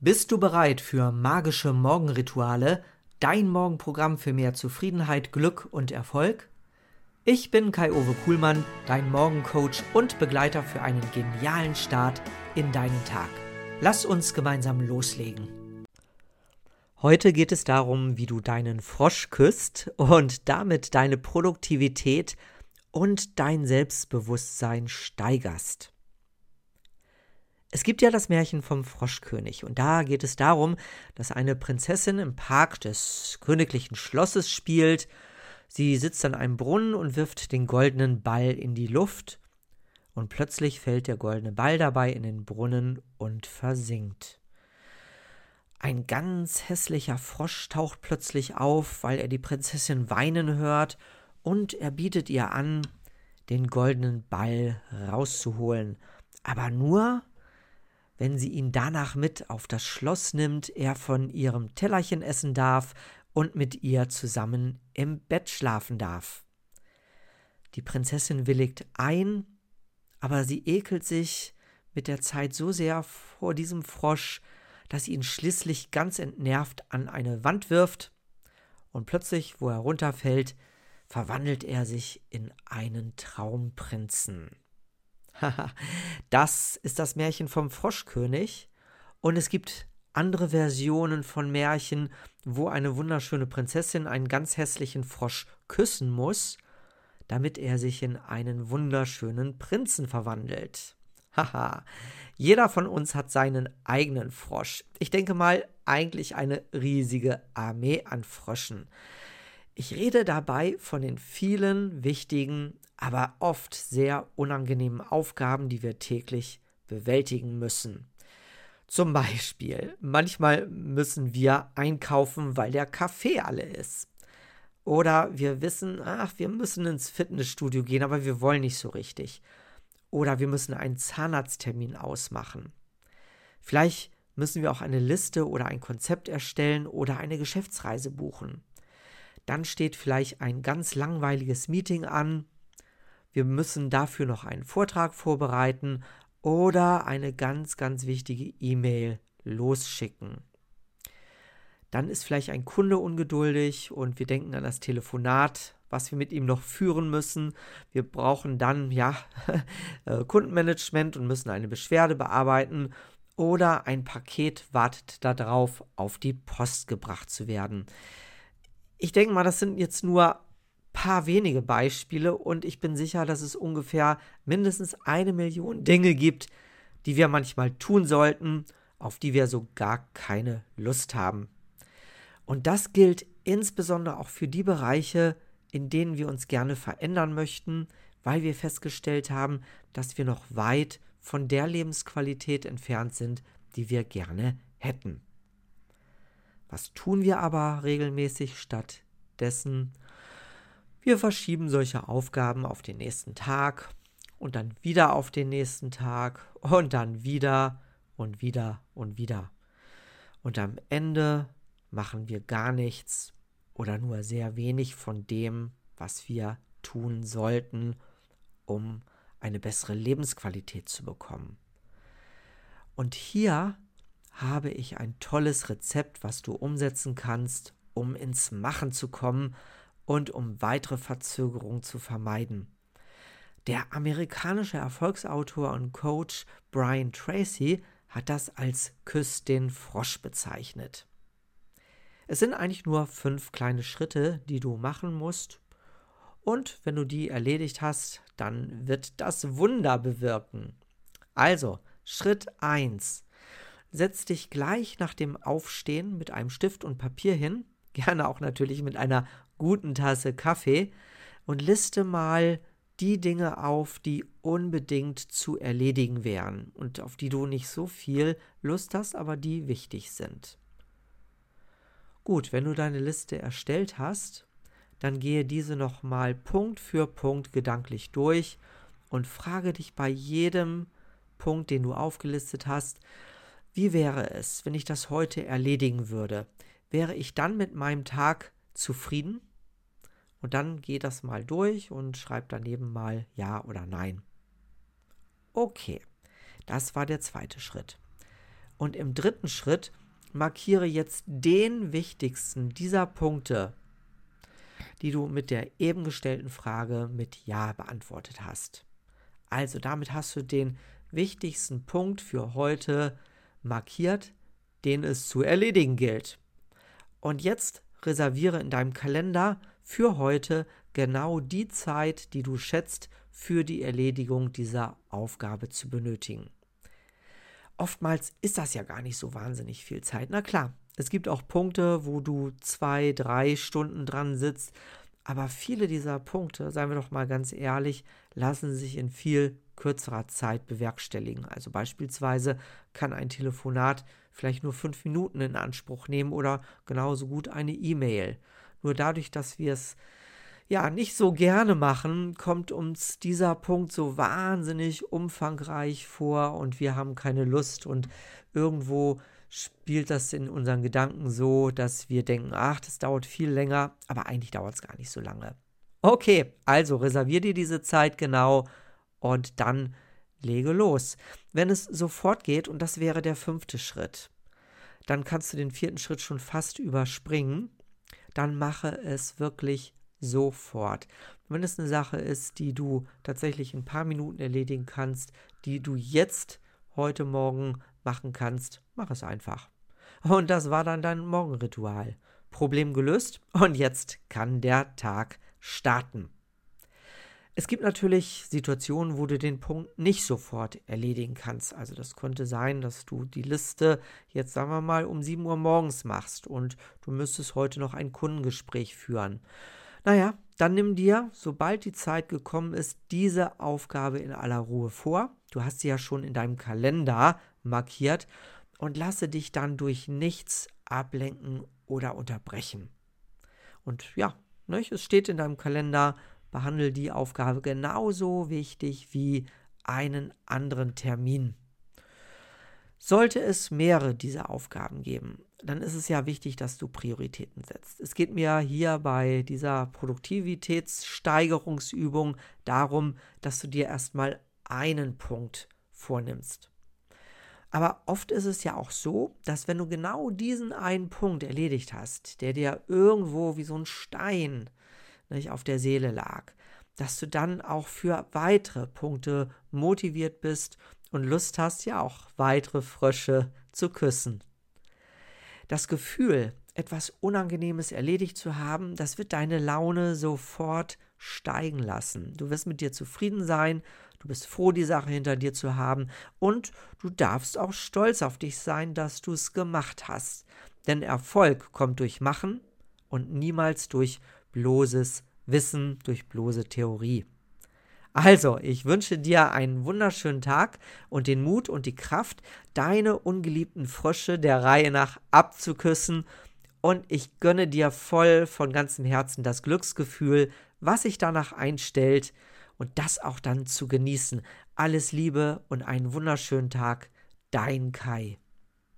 Bist du bereit für magische Morgenrituale, dein Morgenprogramm für mehr Zufriedenheit, Glück und Erfolg? Ich bin Kai-Uwe Kuhlmann, dein Morgencoach und Begleiter für einen genialen Start in deinen Tag. Lass uns gemeinsam loslegen. Heute geht es darum, wie du deinen Frosch küsst und damit deine Produktivität und dein Selbstbewusstsein steigerst. Es gibt ja das Märchen vom Froschkönig und da geht es darum, dass eine Prinzessin im Park des königlichen Schlosses spielt. Sie sitzt an einem Brunnen und wirft den goldenen Ball in die Luft und plötzlich fällt der goldene Ball dabei in den Brunnen und versinkt. Ein ganz hässlicher Frosch taucht plötzlich auf, weil er die Prinzessin weinen hört, und er bietet ihr an, den goldenen Ball rauszuholen, aber nur, wenn sie ihn danach mit auf das Schloss nimmt, er von ihrem Tellerchen essen darf und mit ihr zusammen im Bett schlafen darf. Die Prinzessin willigt ein, aber sie ekelt sich mit der Zeit so sehr vor diesem Frosch, dass sie ihn schließlich ganz entnervt an eine Wand wirft, und plötzlich, wo er runterfällt, verwandelt er sich in einen Traumprinzen. das ist das Märchen vom Froschkönig. Und es gibt andere Versionen von Märchen, wo eine wunderschöne Prinzessin einen ganz hässlichen Frosch küssen muss, damit er sich in einen wunderschönen Prinzen verwandelt. Haha, jeder von uns hat seinen eigenen Frosch. Ich denke mal, eigentlich eine riesige Armee an Fröschen. Ich rede dabei von den vielen wichtigen, aber oft sehr unangenehmen Aufgaben, die wir täglich bewältigen müssen. Zum Beispiel, manchmal müssen wir einkaufen, weil der Kaffee alle ist. Oder wir wissen, ach, wir müssen ins Fitnessstudio gehen, aber wir wollen nicht so richtig. Oder wir müssen einen Zahnarzttermin ausmachen. Vielleicht müssen wir auch eine Liste oder ein Konzept erstellen oder eine Geschäftsreise buchen. Dann steht vielleicht ein ganz langweiliges Meeting an. Wir müssen dafür noch einen Vortrag vorbereiten oder eine ganz, ganz wichtige E-Mail losschicken. Dann ist vielleicht ein Kunde ungeduldig und wir denken an das Telefonat, was wir mit ihm noch führen müssen. Wir brauchen dann ja äh, Kundenmanagement und müssen eine Beschwerde bearbeiten oder ein Paket wartet darauf, auf die Post gebracht zu werden. Ich denke mal, das sind jetzt nur paar wenige Beispiele und ich bin sicher, dass es ungefähr mindestens eine Million Dinge gibt, die wir manchmal tun sollten, auf die wir so gar keine Lust haben. Und das gilt insbesondere auch für die Bereiche, in denen wir uns gerne verändern möchten, weil wir festgestellt haben, dass wir noch weit von der Lebensqualität entfernt sind, die wir gerne hätten. Was tun wir aber regelmäßig stattdessen? Wir verschieben solche Aufgaben auf den nächsten Tag und dann wieder auf den nächsten Tag und dann wieder und wieder und wieder. Und am Ende machen wir gar nichts oder nur sehr wenig von dem, was wir tun sollten, um eine bessere Lebensqualität zu bekommen. Und hier habe ich ein tolles Rezept, was du umsetzen kannst, um ins Machen zu kommen und um weitere Verzögerungen zu vermeiden. Der amerikanische Erfolgsautor und Coach Brian Tracy hat das als Küss den Frosch bezeichnet. Es sind eigentlich nur fünf kleine Schritte, die du machen musst. Und wenn du die erledigt hast, dann wird das Wunder bewirken. Also, Schritt 1 setz dich gleich nach dem Aufstehen mit einem Stift und Papier hin, gerne auch natürlich mit einer guten Tasse Kaffee, und liste mal die Dinge auf, die unbedingt zu erledigen wären und auf die du nicht so viel Lust hast, aber die wichtig sind. Gut, wenn du deine Liste erstellt hast, dann gehe diese nochmal Punkt für Punkt gedanklich durch und frage dich bei jedem Punkt, den du aufgelistet hast, wie wäre es, wenn ich das heute erledigen würde? Wäre ich dann mit meinem Tag zufrieden? Und dann geh das mal durch und schreib daneben mal Ja oder Nein. Okay, das war der zweite Schritt. Und im dritten Schritt markiere jetzt den wichtigsten dieser Punkte, die du mit der eben gestellten Frage mit Ja beantwortet hast. Also damit hast du den wichtigsten Punkt für heute markiert, den es zu erledigen gilt. Und jetzt reserviere in deinem Kalender für heute genau die Zeit, die du schätzt, für die Erledigung dieser Aufgabe zu benötigen. Oftmals ist das ja gar nicht so wahnsinnig viel Zeit. Na klar, es gibt auch Punkte, wo du zwei, drei Stunden dran sitzt, aber viele dieser Punkte, seien wir doch mal ganz ehrlich, lassen sich in viel kürzerer Zeit bewerkstelligen. Also beispielsweise kann ein Telefonat vielleicht nur fünf Minuten in Anspruch nehmen oder genauso gut eine E-Mail. Nur dadurch, dass wir es ja nicht so gerne machen, kommt uns dieser Punkt so wahnsinnig umfangreich vor und wir haben keine Lust und irgendwo spielt das in unseren Gedanken so, dass wir denken, ach, das dauert viel länger, aber eigentlich dauert es gar nicht so lange. Okay, also reservier dir diese Zeit genau und dann lege los. Wenn es sofort geht, und das wäre der fünfte Schritt, dann kannst du den vierten Schritt schon fast überspringen. Dann mache es wirklich sofort. Wenn es eine Sache ist, die du tatsächlich in ein paar Minuten erledigen kannst, die du jetzt heute Morgen machen kannst, mach es einfach. Und das war dann dein Morgenritual. Problem gelöst und jetzt kann der Tag starten. Es gibt natürlich Situationen, wo du den Punkt nicht sofort erledigen kannst. Also das könnte sein, dass du die Liste jetzt sagen wir mal um 7 Uhr morgens machst und du müsstest heute noch ein Kundengespräch führen. Naja, dann nimm dir, sobald die Zeit gekommen ist, diese Aufgabe in aller Ruhe vor. Du hast sie ja schon in deinem Kalender markiert und lasse dich dann durch nichts ablenken oder unterbrechen. Und ja, ne, es steht in deinem Kalender, behandle die Aufgabe genauso wichtig wie einen anderen Termin. Sollte es mehrere dieser Aufgaben geben, dann ist es ja wichtig, dass du Prioritäten setzt. Es geht mir hier bei dieser Produktivitätssteigerungsübung darum, dass du dir erstmal einen Punkt vornimmst. Aber oft ist es ja auch so, dass wenn du genau diesen einen Punkt erledigt hast, der dir irgendwo wie so ein Stein nicht, auf der Seele lag, dass du dann auch für weitere Punkte motiviert bist und Lust hast, ja auch weitere Frösche zu küssen. Das Gefühl, etwas Unangenehmes erledigt zu haben, das wird deine Laune sofort steigen lassen. Du wirst mit dir zufrieden sein, du bist froh, die Sache hinter dir zu haben und du darfst auch stolz auf dich sein, dass du es gemacht hast. Denn Erfolg kommt durch Machen und niemals durch bloßes Wissen durch bloße Theorie. Also, ich wünsche dir einen wunderschönen Tag und den Mut und die Kraft, deine ungeliebten Frösche der Reihe nach abzuküssen. Und ich gönne dir voll von ganzem Herzen das Glücksgefühl, was sich danach einstellt und das auch dann zu genießen. Alles Liebe und einen wunderschönen Tag, dein Kai.